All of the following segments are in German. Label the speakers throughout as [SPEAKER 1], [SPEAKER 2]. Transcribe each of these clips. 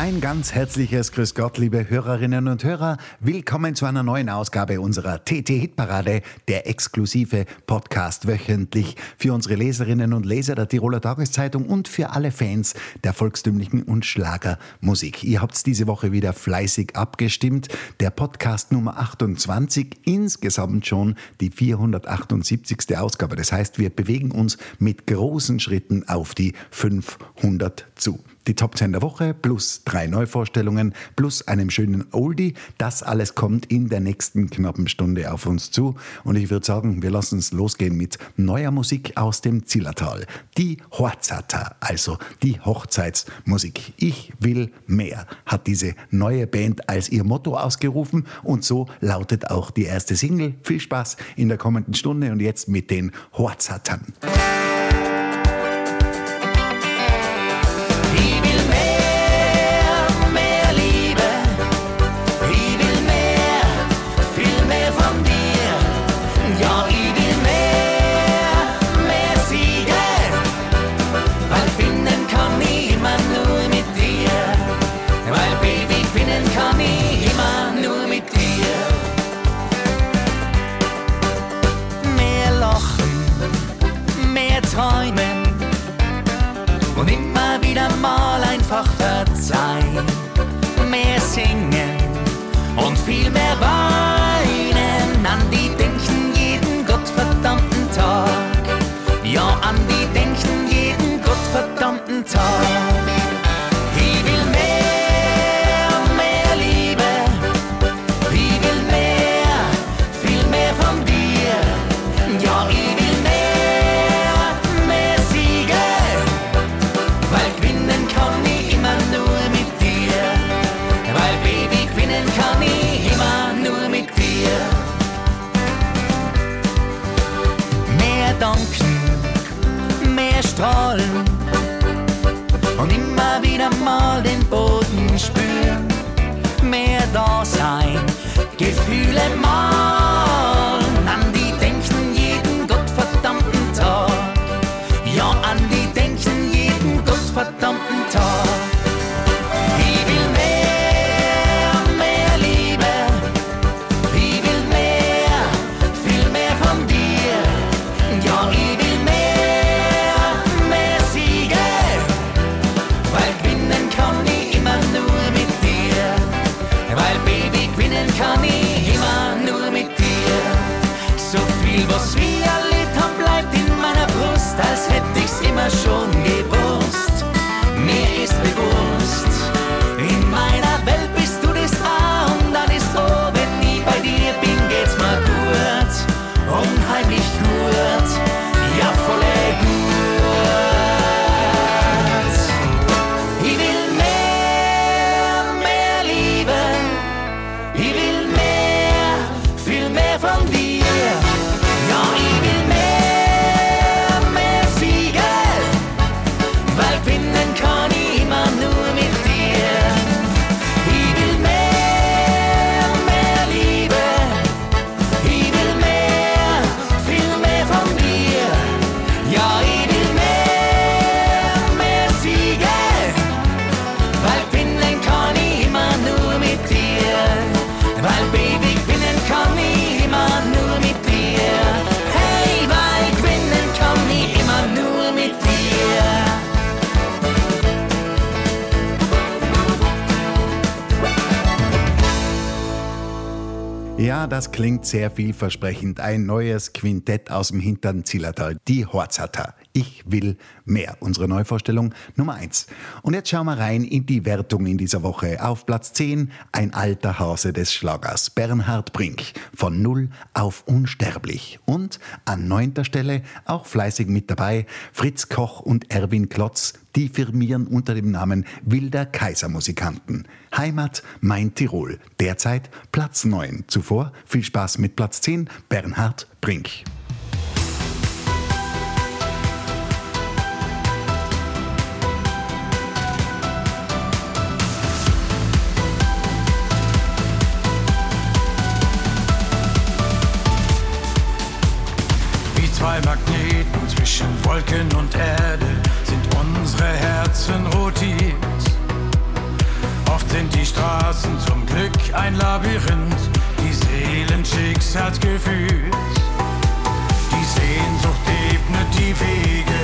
[SPEAKER 1] Ein ganz herzliches Grüß Gott, liebe Hörerinnen und Hörer. Willkommen zu einer neuen Ausgabe unserer TT-Hitparade, der exklusive Podcast wöchentlich für unsere Leserinnen und Leser der Tiroler Tageszeitung und für alle Fans der volkstümlichen und Schlagermusik. Ihr habt diese Woche wieder fleißig abgestimmt. Der Podcast Nummer 28, insgesamt schon die 478. Ausgabe. Das heißt, wir bewegen uns mit großen Schritten auf die 500 zu. Die Top 10 der Woche plus drei Neuvorstellungen plus einem schönen Oldie. Das alles kommt in der nächsten knappen Stunde auf uns zu. Und ich würde sagen, wir lassen es losgehen mit neuer Musik aus dem Zillertal. Die Horzata, also die Hochzeitsmusik. Ich will mehr, hat diese neue Band als ihr Motto ausgerufen. Und so lautet auch die erste Single. Viel Spaß in der kommenden Stunde und jetzt mit den Horzatern.
[SPEAKER 2] Ich's das
[SPEAKER 1] klingt sehr vielversprechend. Ein neues Quintett aus dem hinteren Zillertal. Die Horzata. Ich will Mehr, unsere Neuvorstellung Nummer 1. Und jetzt schauen wir rein in die Wertung in dieser Woche. Auf Platz 10 ein alter Hase des Schlagers, Bernhard Brink, von Null auf Unsterblich. Und an neunter Stelle, auch fleißig mit dabei, Fritz Koch und Erwin Klotz, die firmieren unter dem Namen Wilder Kaisermusikanten. Heimat Mein Tirol, derzeit Platz 9. Zuvor viel Spaß mit Platz 10, Bernhard Brink.
[SPEAKER 3] Seelen schicksalsgefühlt. Die Sehnsucht ebnet die Wege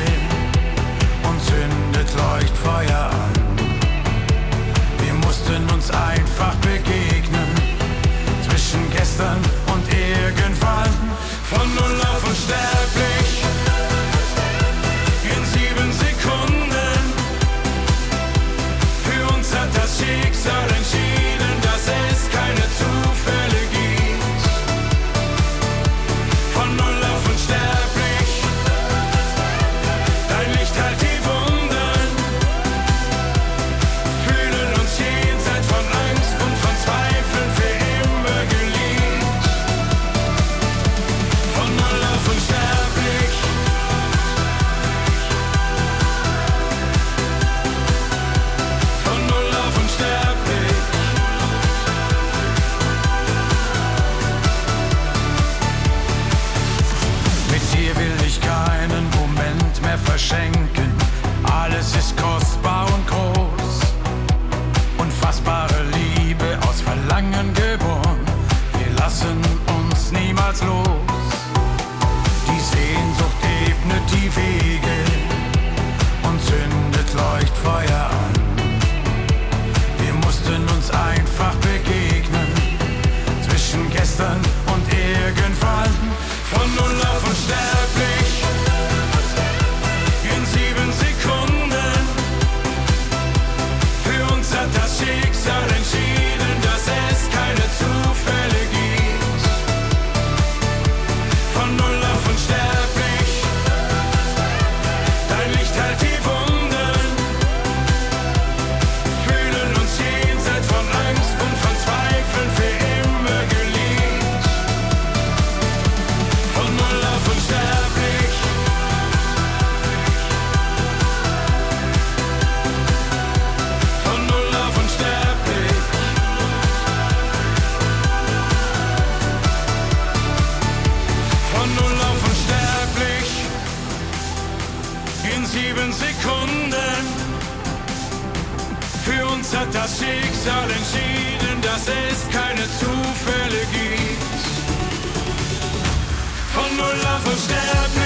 [SPEAKER 3] und zündet Leuchtfeuer an. Wir mussten uns einfach begegnen zwischen gestern und irgendwann von null hat das Schicksal entschieden, dass es keine Zufälle gibt. Von null auf unsterblich.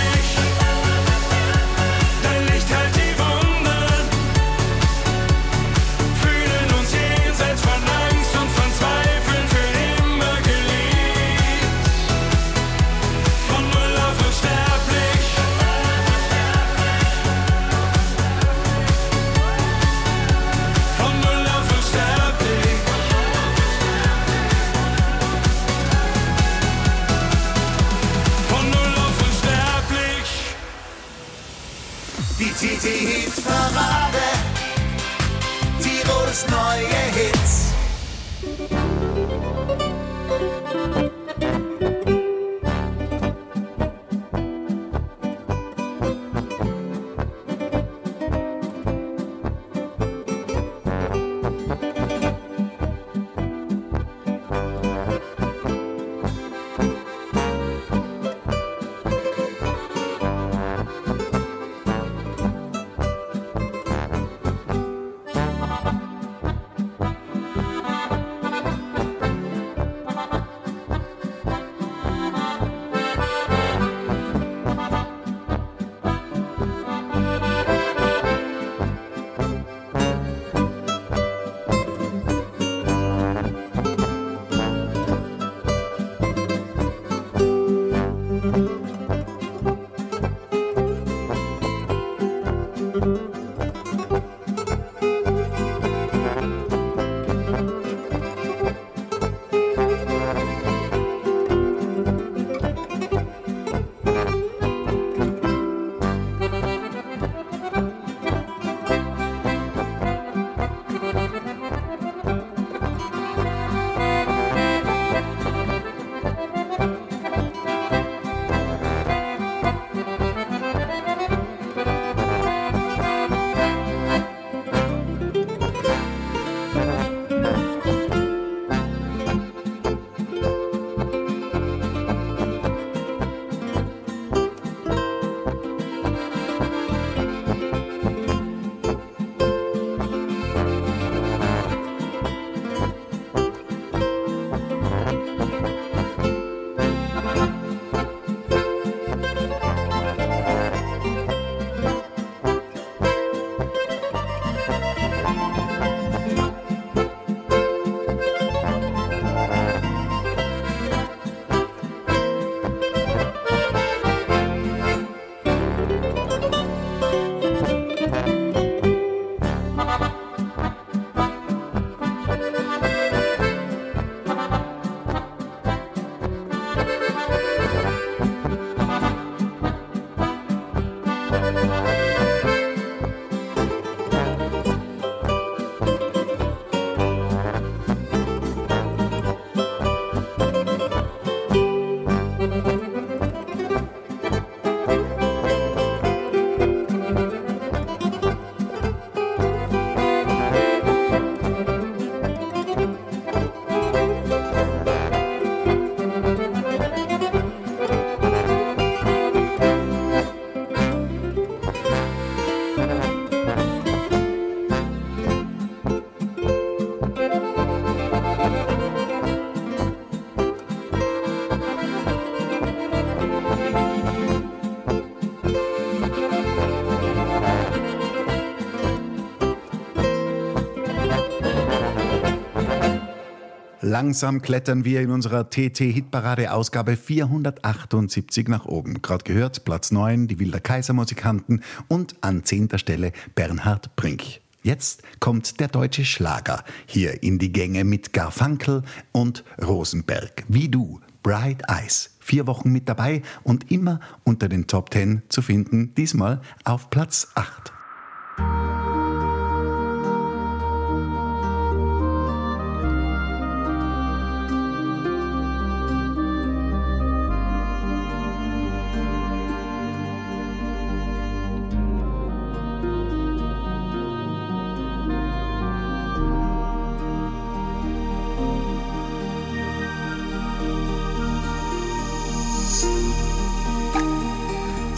[SPEAKER 1] Langsam klettern wir in unserer TT-Hitparade Ausgabe 478 nach oben. Gerade gehört Platz 9, die Wilder Kaiser Musikanten und an zehnter Stelle Bernhard Brink. Jetzt kommt der deutsche Schlager hier in die Gänge mit Garfunkel und Rosenberg. Wie du, Bright Eyes. Vier Wochen mit dabei und immer unter den Top 10 zu finden, diesmal auf Platz 8.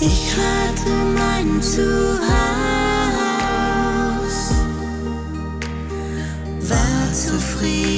[SPEAKER 4] Ich hatte mein Zuhause, war zufrieden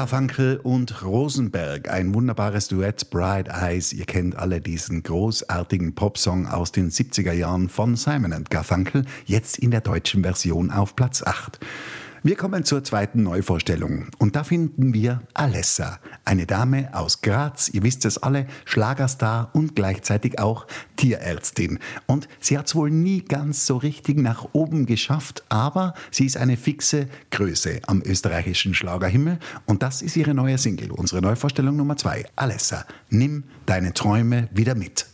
[SPEAKER 1] Garfunkel und Rosenberg, ein wunderbares Duett, Bright Eyes. Ihr kennt alle diesen großartigen Popsong aus den 70er Jahren von Simon Garfunkel, jetzt in der deutschen Version auf Platz 8. Wir kommen zur zweiten Neuvorstellung und da finden wir Alessa, eine Dame aus Graz, ihr wisst es alle, Schlagerstar und gleichzeitig auch Tierärztin. Und sie hat es wohl nie ganz so richtig nach oben geschafft, aber sie ist eine fixe Größe am österreichischen Schlagerhimmel und das ist ihre neue Single, unsere Neuvorstellung Nummer zwei. Alessa, nimm deine Träume wieder mit.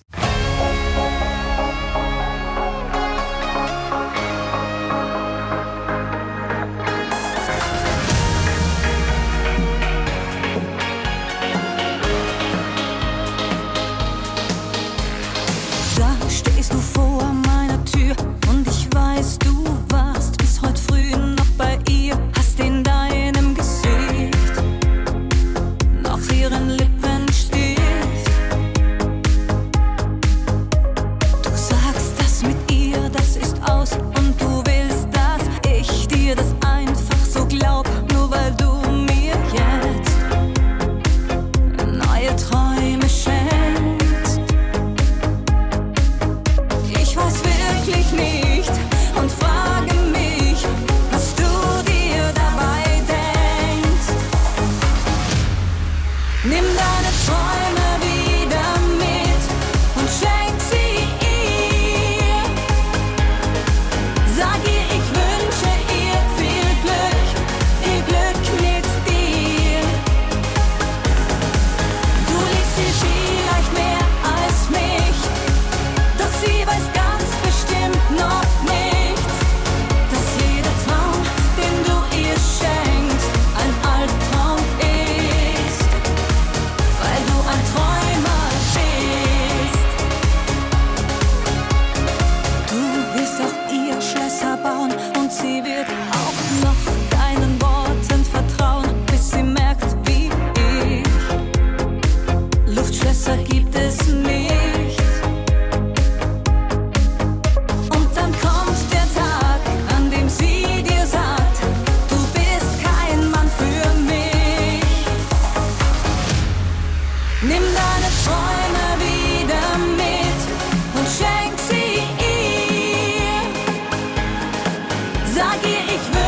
[SPEAKER 5] Sag ihr, ich wünsche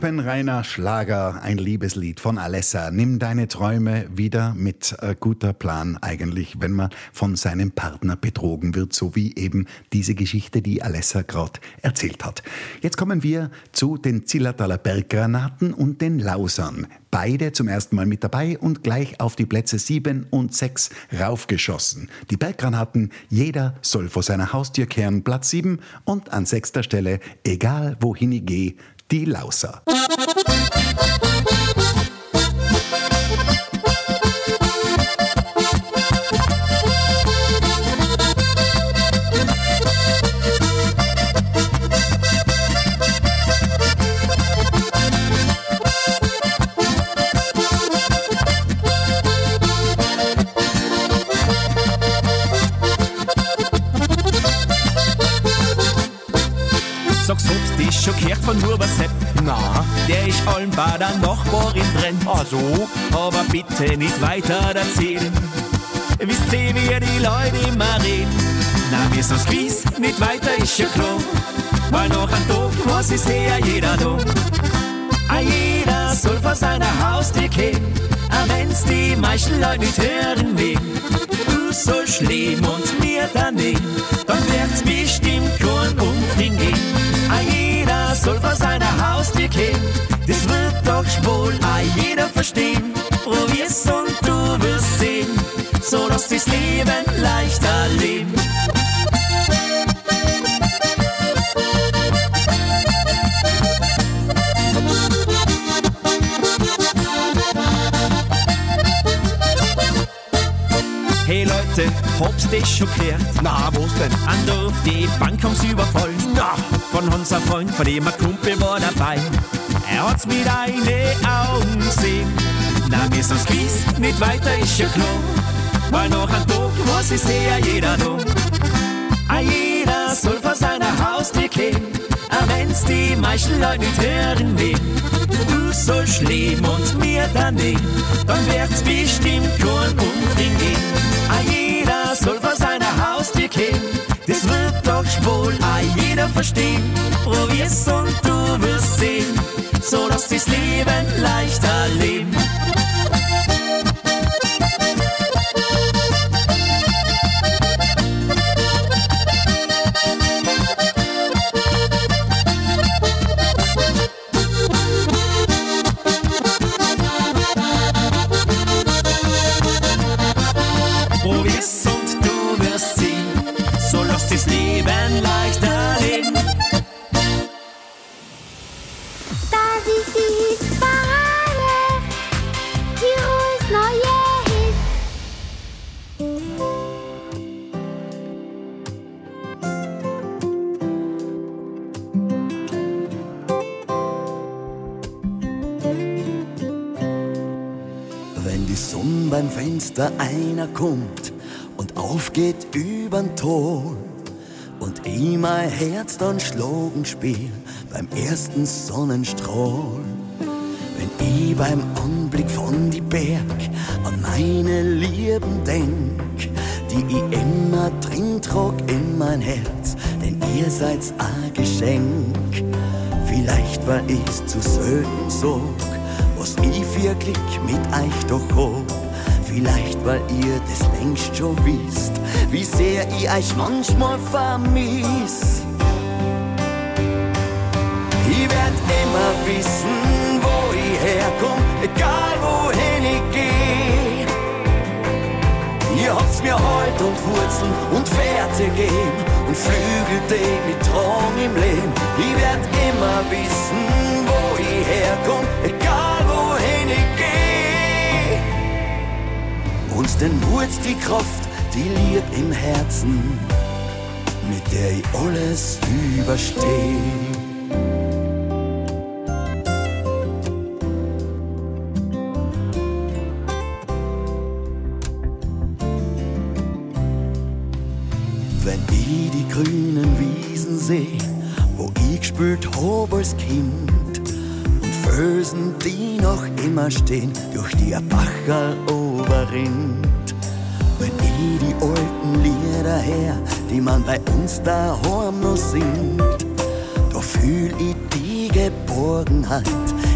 [SPEAKER 1] Lupenreiner Schlager, ein Liebeslied von Alessa. Nimm deine Träume wieder mit äh, guter Plan eigentlich, wenn man von seinem Partner betrogen wird, so wie eben diese Geschichte, die Alessa gerade erzählt hat. Jetzt kommen wir zu den Zillertaler Berggranaten und den Lausern. Beide zum ersten Mal mit dabei und gleich auf die Plätze 7 und 6 raufgeschossen. Die Berggranaten, jeder soll vor seiner Haustür kehren, Platz 7 und an sechster Stelle, egal wohin ich gehe, die
[SPEAKER 6] gehört von Huber Sepp? allen Badern noch worin brennt.
[SPEAKER 7] Also, ah,
[SPEAKER 6] aber bitte nicht weiter erzählen. Wisst ihr, wie die Leute immer reden? Na, mir ist das Quiz, nicht weiter ist ja klar. Weil noch ein Tag, was ist sehe, jeder da. A jeder soll vor seiner Haustür gehen. Auch wenn's die meisten Leute nicht hören will. Du sollst schlimm und mir daneben, dann wird's bestimmt kein Umfang geben. A ah, jeder soll vor seiner Haustür gehen wohl a jeder verstehen. Probier's und du wirst sehen, so dass das Leben leichter lebt. Hey Leute, hab's dich schon gehört?
[SPEAKER 8] Na, wo's denn?
[SPEAKER 6] Andorf, die Bank haben's überfallen.
[SPEAKER 8] Na,
[SPEAKER 6] von unser Freund, von dem ein Kumpel war dabei. Er hat's mit eine Augen gesehen. Na, wir sind's gewiss, nicht weiter ist ja klar. Weil noch ein Tag muss ich sehr jeder da. A jeder soll vor seiner Haustür gehen. Auch wenn's die meisten Leute nicht hören will. Du sollst leben und mir daneben. Dann wird's bestimmt kein Umfring gehen. A jeder soll vor seiner Haustür gehen. Das wird doch wohl a jeder verstehen. Probier's und du wirst sehen. So dass das Leben leichter leben.
[SPEAKER 9] Einer kommt und aufgeht übern Ton und ich mein Herz dann schlagen spiel beim ersten Sonnenstrahl. Wenn ich beim Anblick von die Berg an meine Lieben denk, die ich immer drin trag in mein Herz, denn ihr seid's ein Geschenk. Vielleicht war ich's zu selten sag, was ich Glück mit euch doch hab. Vielleicht weil ihr das längst schon wisst, wie sehr ich euch manchmal vermiss. Ich werd immer wissen, wo ich herkomm, egal wohin ich geh. Ihr habt's mir Halt und Wurzeln und Werte gegeben und Flügel, mich tragen im Leben. Ich werd immer wissen, wo ich herkomm, Uns den Mut, die Kraft, die Lieb im Herzen, mit der ich alles übersteh. Wenn ich die grünen Wiesen seh, wo ich gespielt hab als Kind und Felsen, die noch immer stehen, durch die Bacherl uns daheim noch singt, da fühl ich die Geborgenheit,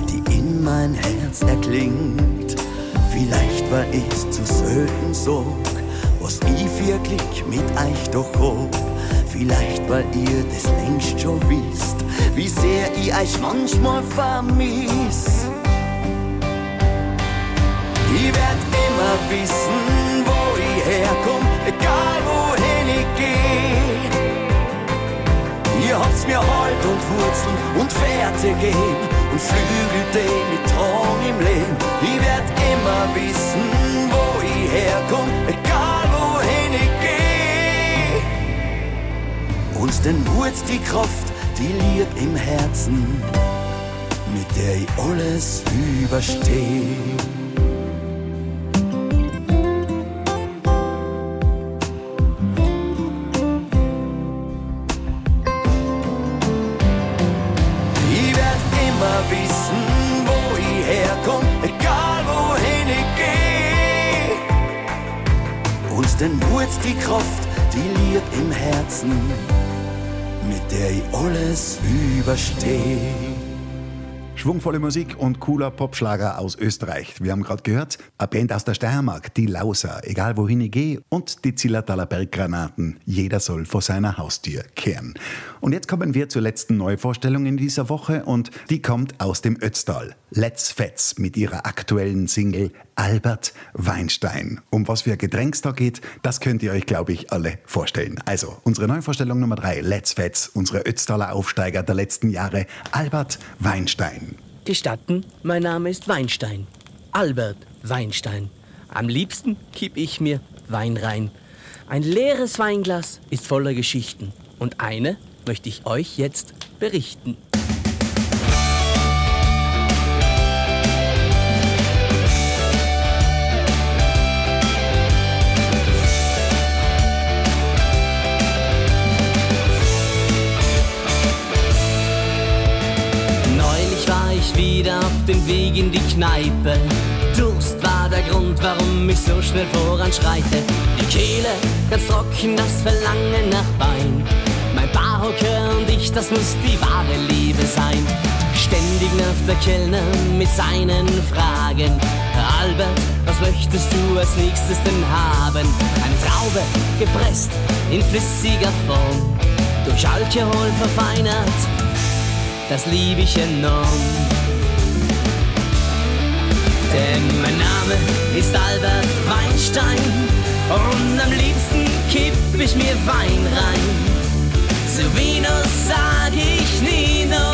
[SPEAKER 9] die in mein Herz erklingt. Vielleicht war ich's zu selten sag, was ich Glück mit euch doch hab. Vielleicht weil ihr das längst schon wisst, wie sehr ich euch manchmal vermiss. Ich werd immer wissen, Wurzeln und Werte gegeben und Flügel, die mich tragen im Leben. Ich werd immer wissen, wo ich herkomm, egal wohin ich geh. Uns den Mut, die Kraft, die Lieb im Herzen, mit der ich alles übersteh. Kraft, die Lieb im Herzen, mit der ich alles übersteh.
[SPEAKER 1] Schwungvolle Musik und cooler Popschlager aus Österreich. Wir haben gerade gehört, eine Band aus der Steiermark, die Lauser, egal wohin ich gehe, und die Zillertaler Berggranaten. Jeder soll vor seiner Haustür kehren. Und jetzt kommen wir zur letzten Neuvorstellung in dieser Woche und die kommt aus dem Ötztal. Let's Fetz mit ihrer aktuellen Single Albert Weinstein. Um was für ein Getränk es da geht, das könnt ihr euch, glaube ich, alle vorstellen. Also, unsere Neuvorstellung Nummer drei, Let's Fetz, unsere Ötztaler Aufsteiger der letzten Jahre, Albert Weinstein.
[SPEAKER 8] Gestatten, mein Name ist Weinstein. Albert Weinstein. Am liebsten kipp ich mir Wein rein. Ein leeres Weinglas ist voller Geschichten. Und eine möchte ich euch jetzt berichten. Neulich war ich wieder auf dem Weg in die Kneipe. Durst war der Grund, warum ich so schnell voranschreite. Die Kehle ganz trocken, das Verlangen nach Wein. Mein Barhocker und ich, das muss die wahre Liebe sein. Ständig nervt der Kellner mit seinen Fragen. Albert, was möchtest du als nächstes denn haben? Eine Traube, gepresst in flüssiger Form, durch Alkohol verfeinert das lieb ich enorm. Denn mein Name ist Albert Weinstein und am liebsten kipp ich mir Wein rein. Zu Vino sag ich Nino,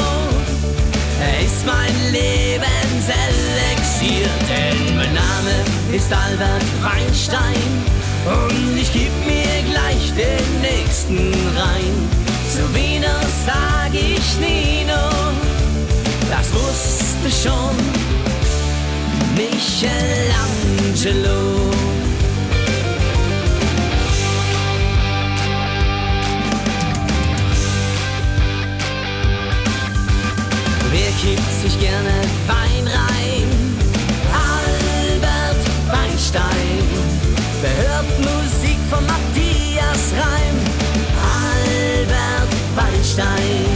[SPEAKER 8] er ist mein Lebenselixier. Denn mein Name ist Albert Weinstein und ich geb mir gleich den nächsten rein. Zu Vino sag ich Nino, das wusste schon Michelangelo. Kippt sich gerne Wein rein? Albert Weinstein. Wer hört Musik von Matthias Reim? Albert Weinstein.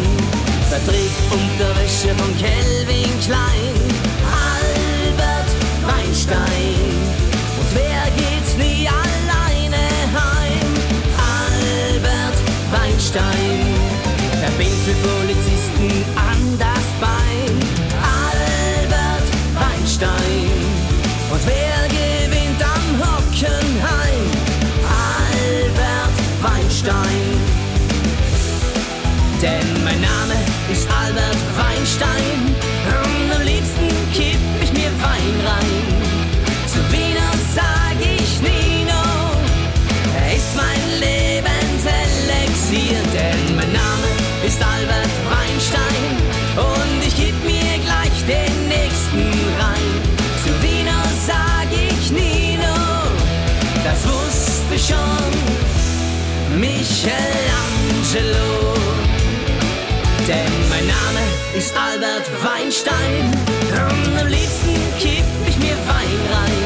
[SPEAKER 8] Wer trägt Unterwäsche von Kelvin Klein? Albert Weinstein. Und wer geht nie alleine heim? Albert Weinstein. Weinstein. Ist Albert Weinstein am liebsten kipp ich mir Wein rein.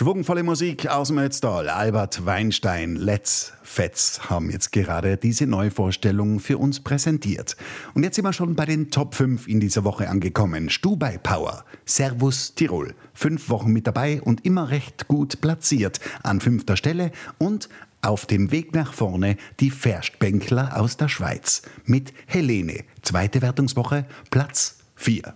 [SPEAKER 1] Schwungvolle Musik aus dem Ötztal. Albert Weinstein, Let's Fetz haben jetzt gerade diese Neuvorstellung für uns präsentiert. Und jetzt sind wir schon bei den Top 5 in dieser Woche angekommen. Stubai Power, Servus Tirol. Fünf Wochen mit dabei und immer recht gut platziert. An fünfter Stelle und auf dem Weg nach vorne die Verstbänkler aus der Schweiz. Mit Helene. Zweite Wertungswoche, Platz 4.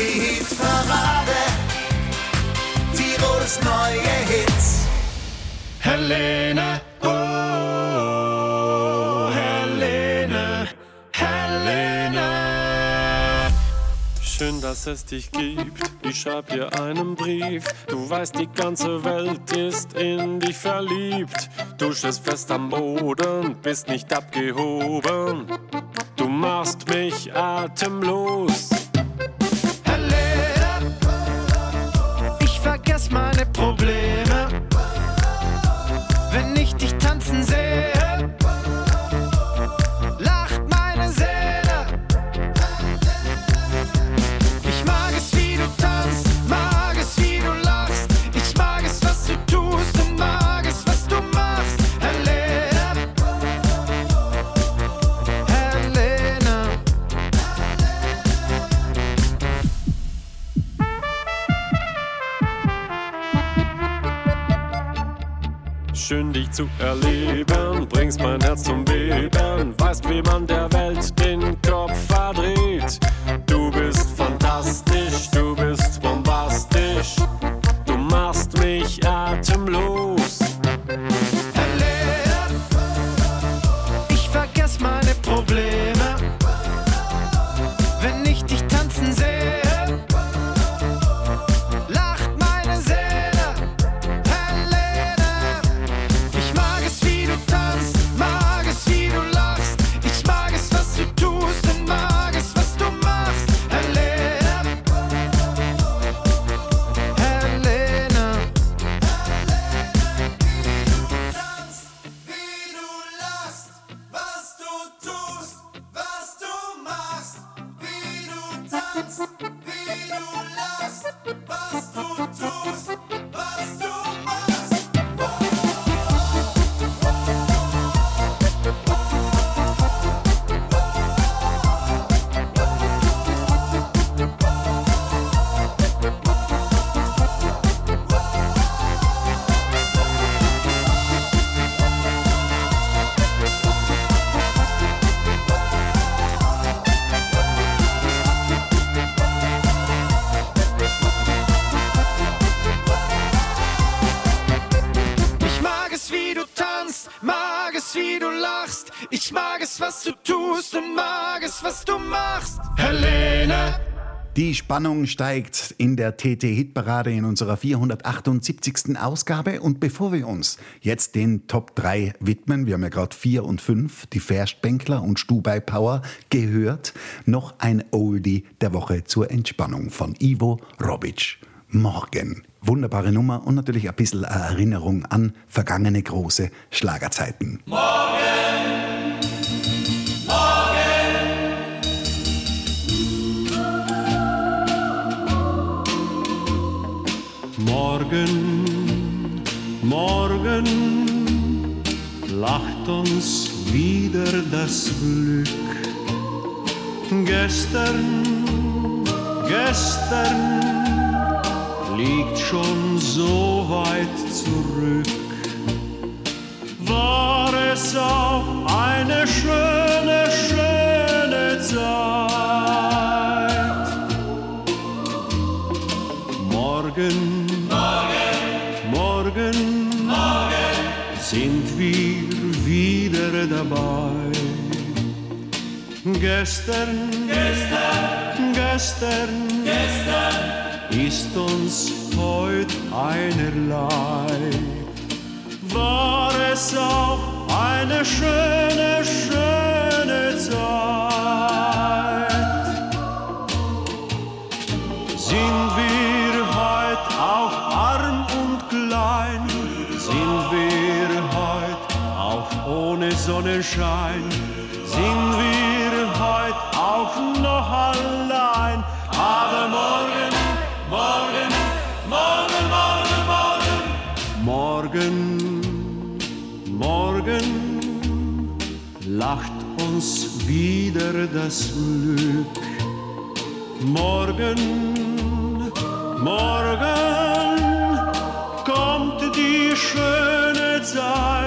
[SPEAKER 10] Die TT-Hit-Parade. Tirols neue Hits.
[SPEAKER 11] Helene, oh, Helene, Helene. Schön, dass es dich gibt. Ich schreib dir einen Brief. Du weißt, die ganze Welt ist in dich verliebt. Du stehst fest am Boden, bist nicht abgehoben. Du machst mich atemlos. Meine zu erleben,
[SPEAKER 1] Die Spannung steigt in der TT-Hitparade in unserer 478. Ausgabe. Und bevor wir uns jetzt den Top 3 widmen, wir haben ja gerade 4 und 5, die Verstbänkler und Stubai Power gehört, noch ein Oldie der Woche zur Entspannung von Ivo Robic. Morgen. Wunderbare Nummer und natürlich ein bisschen Erinnerung an vergangene große Schlagerzeiten.
[SPEAKER 11] Morgen, morgen lacht uns wieder das Glück. Gestern, gestern liegt schon so weit zurück. War es auch eine schöne Gestern, gestern, gestern, gestern ist uns heut einerlei. War es auch eine schöne, schöne Zeit. Sind wir heut auch arm und klein? Sind wir heut auch ohne Sonnenschein? Auch noch allein? Aber morgen, morgen, morgen, morgen, morgen, morgen lacht uns wieder das Glück. Morgen, morgen kommt die schöne Zeit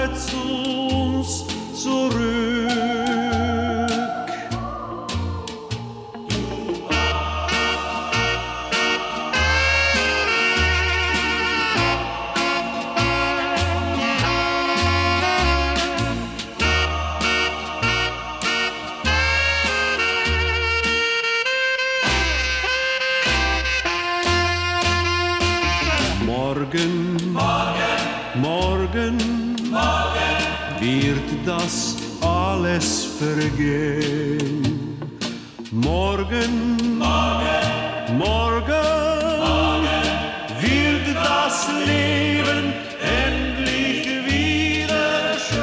[SPEAKER 11] vergehen. Morgen, morgen, morgen, wird das Leben endlich wieder schön.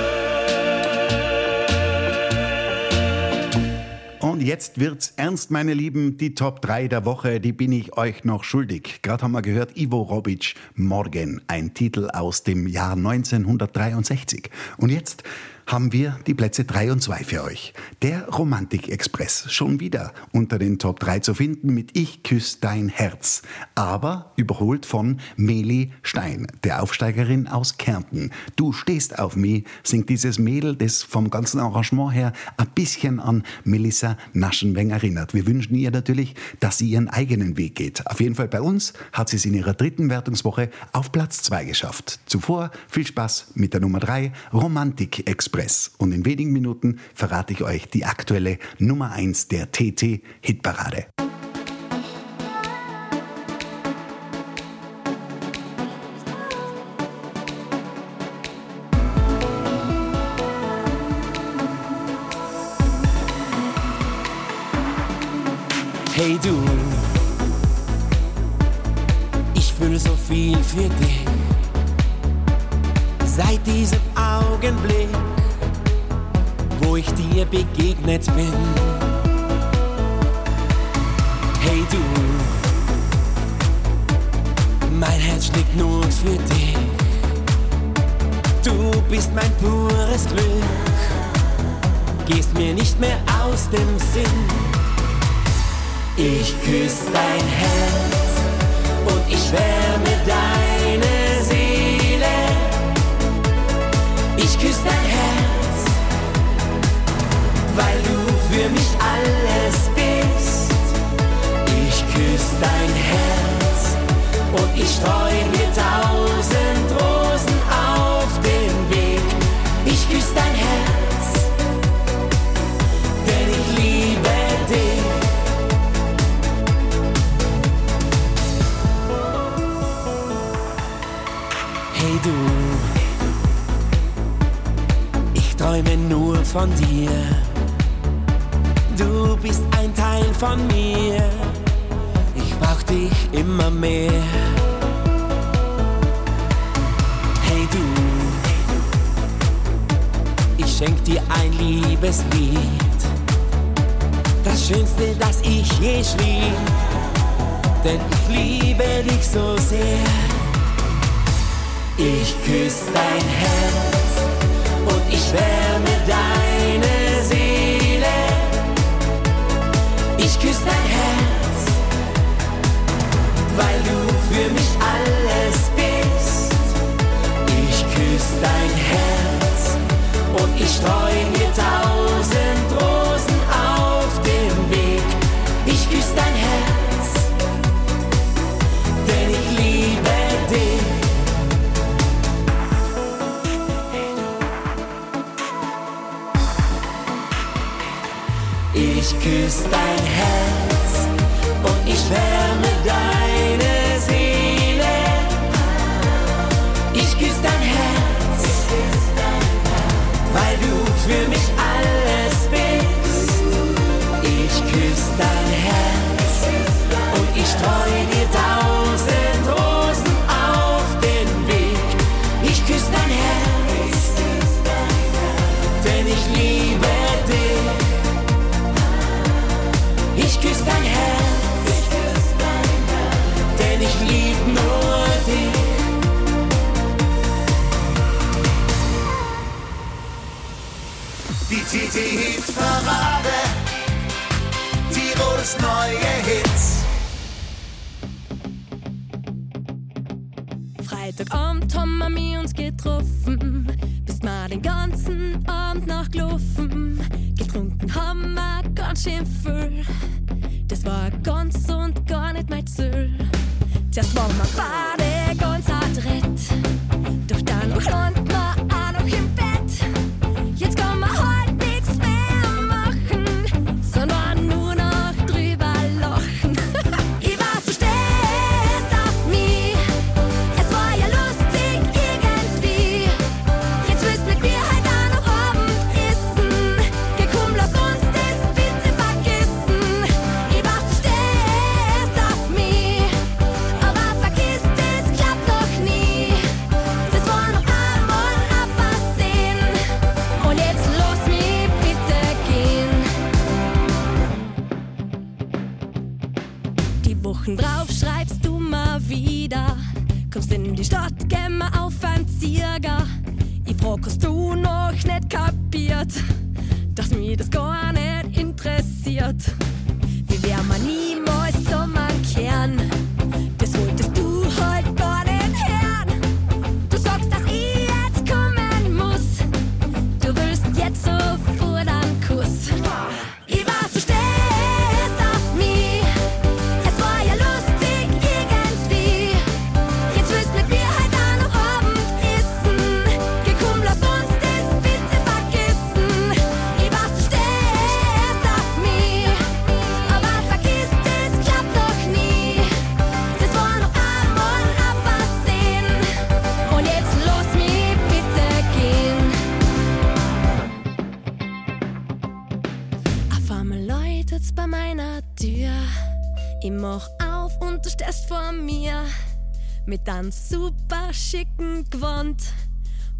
[SPEAKER 1] Und jetzt wird's ernst, meine Lieben. Die Top 3 der Woche, die bin ich euch noch schuldig. Gerade haben wir gehört, Ivo Robic, Morgen, ein Titel aus dem Jahr 1963. Und jetzt haben wir die Plätze 3 und 2 für euch. Der Romantik-Express, schon wieder unter den Top 3 zu finden mit Ich küss dein Herz. Aber überholt von Meli Stein, der Aufsteigerin aus Kärnten. Du stehst auf mich, singt dieses Mädel, das vom ganzen Arrangement her ein bisschen an Melissa Naschenweng erinnert. Wir wünschen ihr natürlich, dass sie ihren eigenen Weg geht. Auf jeden Fall bei uns hat sie es in ihrer dritten Wertungswoche auf Platz 2 geschafft. Zuvor viel Spaß mit der Nummer 3, Romantik Express. Und in wenigen Minuten verrate ich euch die aktuelle Nummer 1 der TT Hitparade.
[SPEAKER 2] Träume nur von dir. Du bist ein Teil von mir. Ich brauch dich immer mehr. Hey du, ich schenk dir ein Liebeslied. Das Schönste, das ich je schrieb. Denn ich liebe dich so sehr. Ich küss dein Herz ich wärme deine Seele. Ich küss dein Herz, weil du für mich alles bist. Ich küss dein Herz und ich streu dir tausend Rosen küss dein Herz und ich wärme deine Seele. Ich küss dein Herz, weil du für mich
[SPEAKER 12] Freitagabend haben wir mich uns getroffen, bist mal den ganzen Abend nachgelaufen. Getrunken haben wir ganz schön viel, das war ganz und gar nicht mein Ziel. Zuerst waren wir beide ganz adrett, doch dann noch landen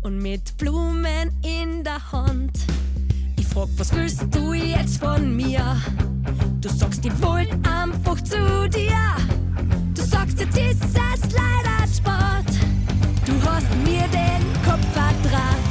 [SPEAKER 12] und mit Blumen in der Hand. Ich frag, was willst du jetzt von mir? Du sagst, ich wollt einfach zu dir. Du sagst, jetzt ist es leider Sport. Du hast mir den Kopf verdraht.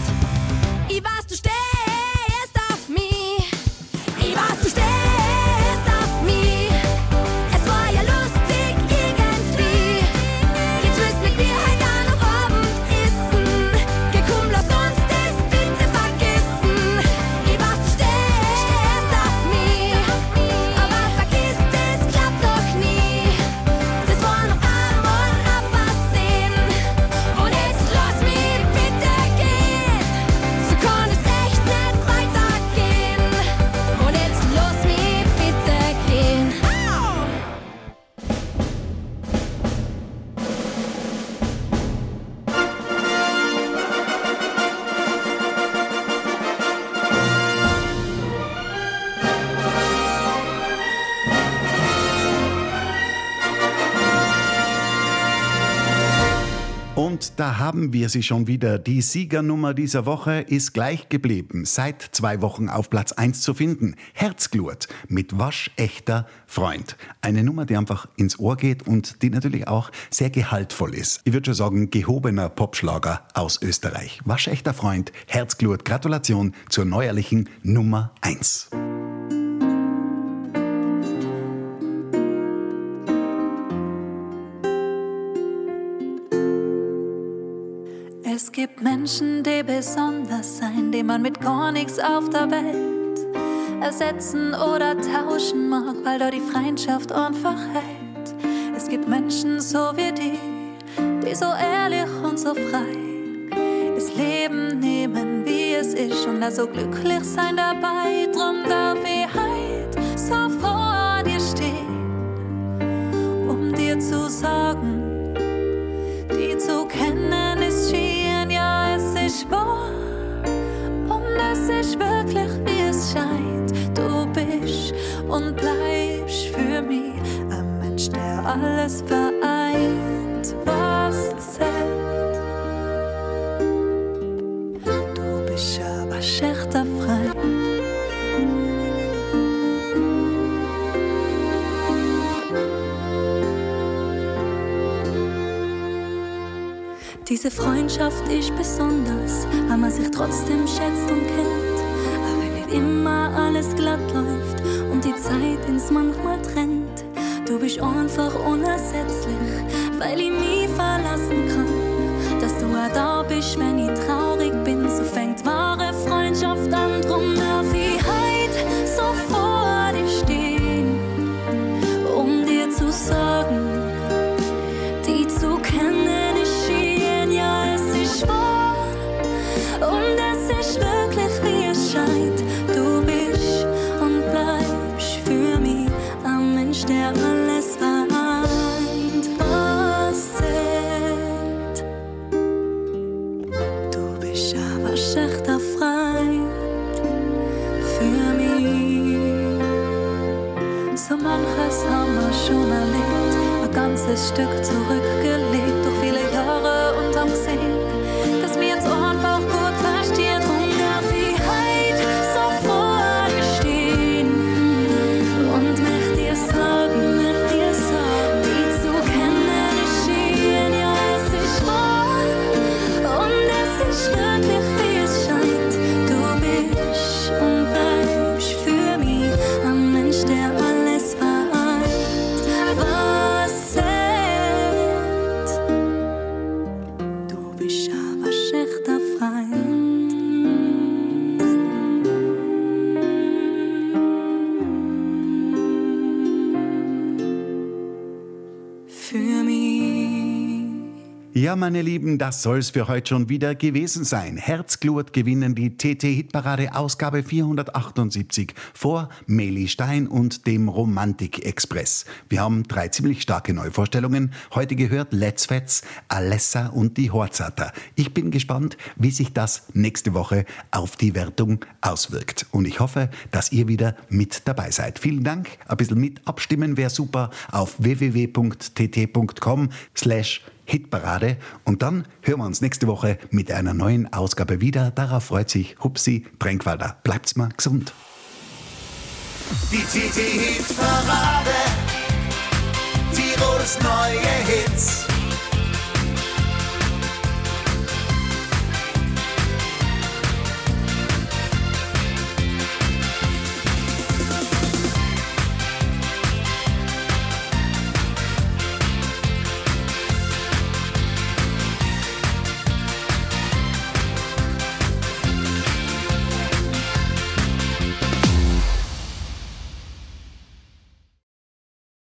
[SPEAKER 1] Haben wir sie schon wieder. Die Siegernummer dieser Woche ist gleich geblieben. Seit zwei Wochen auf Platz 1 zu finden. Herzglut mit waschechter Freund. Eine Nummer, die einfach ins Ohr geht und die natürlich auch sehr gehaltvoll ist. Ich würde schon sagen, gehobener Popschlager aus Österreich. Waschechter Freund, Herzglut. Gratulation zur neuerlichen Nummer 1.
[SPEAKER 5] Es gibt Menschen, die besonders sein, die man mit gar nichts auf der Welt ersetzen oder tauschen mag, weil da die Freundschaft einfach hält. Es gibt Menschen so wie die, die so ehrlich und so frei das Leben nehmen, wie es ist und da so glücklich sein dabei. Drum darf ich heut so vor dir stehen, um dir zu sagen, scheint. Du bist und bleibst für mich ein Mensch, der alles vereint, was zählt. Du bist aber schächter frei. Diese Freundschaft ist besonders, weil man sich trotzdem schätzt und kennt. Alles glatt läuft und die Zeit ins manchmal trennt. Du bist einfach unersetzlich, weil ich nie verlassen kann. Dass du auch da bist, wenn ich traurig bin, so fängt
[SPEAKER 1] Ja, meine Lieben, das soll's für heute schon wieder gewesen sein. Herzglut gewinnen die TT-Hitparade Ausgabe 478 vor Meli Stein und dem Romantik-Express. Wir haben drei ziemlich starke Neuvorstellungen. Heute gehört Let's Fets, Alessa und die Horzata. Ich bin gespannt, wie sich das nächste Woche auf die Wertung auswirkt. Und ich hoffe, dass ihr wieder mit dabei seid. Vielen Dank. Ein bisschen mit abstimmen wäre super auf www.tt.com slash Hitparade. Und dann hören wir uns nächste Woche mit einer neuen Ausgabe wieder. Darauf freut sich Hupsi Tränkwalder. Bleibt's mal gesund.
[SPEAKER 9] Die TT Hitparade. Tirols neue Hits.